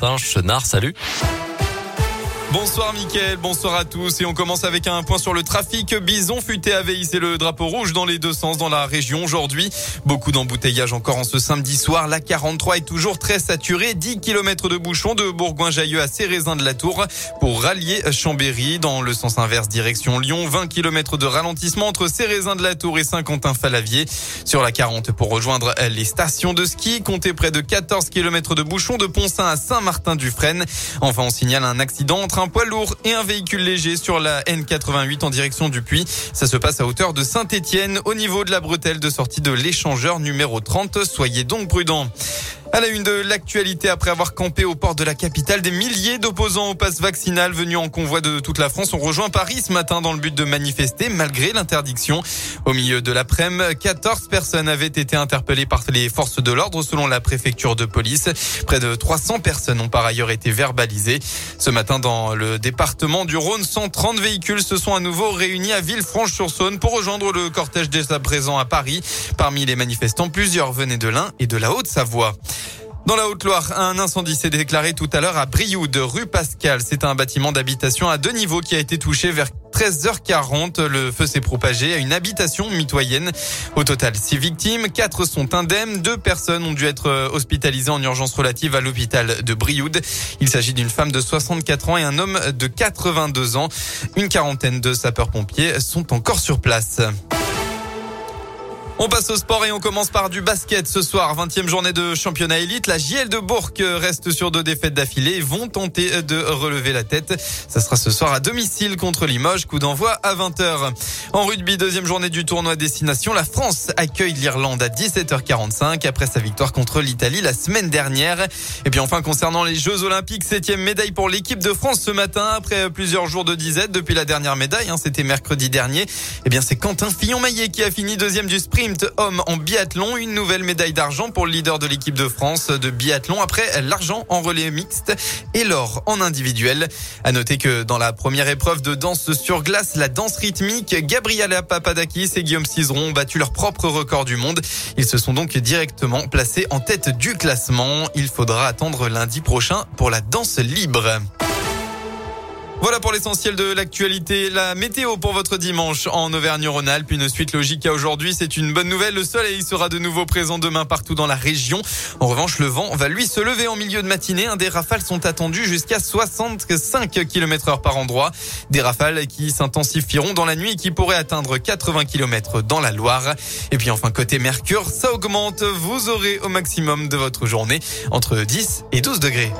Valentin Chenard. Salut. Bonsoir Mickaël, bonsoir à tous et on commence avec un point sur le trafic. Bison futé avait hissé le drapeau rouge dans les deux sens dans la région aujourd'hui. Beaucoup d'embouteillages encore en ce samedi soir. La 43 est toujours très saturée. 10 km de bouchons de Bourgoin-Jailleux à Cérézin de la Tour pour rallier Chambéry dans le sens inverse direction Lyon. 20 km de ralentissement entre Cérézin de la Tour et Saint-Quentin-Falavier. Sur la 40 pour rejoindre les stations de ski. Comptez près de 14 km de bouchons de Poncin à Saint-Martin-du-Frêne. Enfin, on signale un accident entre un poids lourd et un véhicule léger sur la N88 en direction du Puy. Ça se passe à hauteur de Saint-Étienne au niveau de la bretelle de sortie de l'échangeur numéro 30. Soyez donc prudents. À la une de l'actualité, après avoir campé au port de la capitale, des milliers d'opposants au pass vaccinal venus en convoi de toute la France ont rejoint Paris ce matin dans le but de manifester malgré l'interdiction. Au milieu de l'après-midi, 14 personnes avaient été interpellées par les forces de l'ordre selon la préfecture de police. Près de 300 personnes ont par ailleurs été verbalisées. Ce matin, dans le département du Rhône, 130 véhicules se sont à nouveau réunis à Villefranche-sur-Saône pour rejoindre le cortège déjà présent à Paris. Parmi les manifestants, plusieurs venaient de l'Ain et de la Haute-Savoie. Dans la Haute-Loire, un incendie s'est déclaré tout à l'heure à Brioude, rue Pascal. C'est un bâtiment d'habitation à deux niveaux qui a été touché vers 13h40. Le feu s'est propagé à une habitation mitoyenne. Au total, six victimes, quatre sont indemnes. Deux personnes ont dû être hospitalisées en urgence relative à l'hôpital de Brioude. Il s'agit d'une femme de 64 ans et un homme de 82 ans. Une quarantaine de sapeurs-pompiers sont encore sur place. On passe au sport et on commence par du basket ce soir. 20e journée de championnat élite. La JL de Bourg reste sur deux défaites d'affilée et vont tenter de relever la tête. Ça sera ce soir à domicile contre Limoges. Coup d'envoi à 20h. En rugby, deuxième journée du tournoi destination. La France accueille l'Irlande à 17h45 après sa victoire contre l'Italie la semaine dernière. Et puis enfin, concernant les Jeux Olympiques, septième médaille pour l'équipe de France ce matin après plusieurs jours de disette depuis la dernière médaille. Hein, C'était mercredi dernier. Eh bien, c'est Quentin Fillon-Maillet qui a fini deuxième du homme en biathlon. Une nouvelle médaille d'argent pour le leader de l'équipe de France de biathlon après l'argent en relais mixte et l'or en individuel. À noter que dans la première épreuve de danse sur glace, la danse rythmique, Gabriela Papadakis et Guillaume Cizeron ont battu leur propre record du monde. Ils se sont donc directement placés en tête du classement. Il faudra attendre lundi prochain pour la danse libre. Voilà pour l'essentiel de l'actualité. La météo pour votre dimanche en Auvergne-Rhône-Alpes. Une suite logique à aujourd'hui. C'est une bonne nouvelle. Le soleil sera de nouveau présent demain partout dans la région. En revanche, le vent va lui se lever en milieu de matinée. Des rafales sont attendues jusqu'à 65 km heure par endroit. Des rafales qui s'intensifieront dans la nuit et qui pourraient atteindre 80 km dans la Loire. Et puis enfin, côté Mercure, ça augmente. Vous aurez au maximum de votre journée entre 10 et 12 degrés.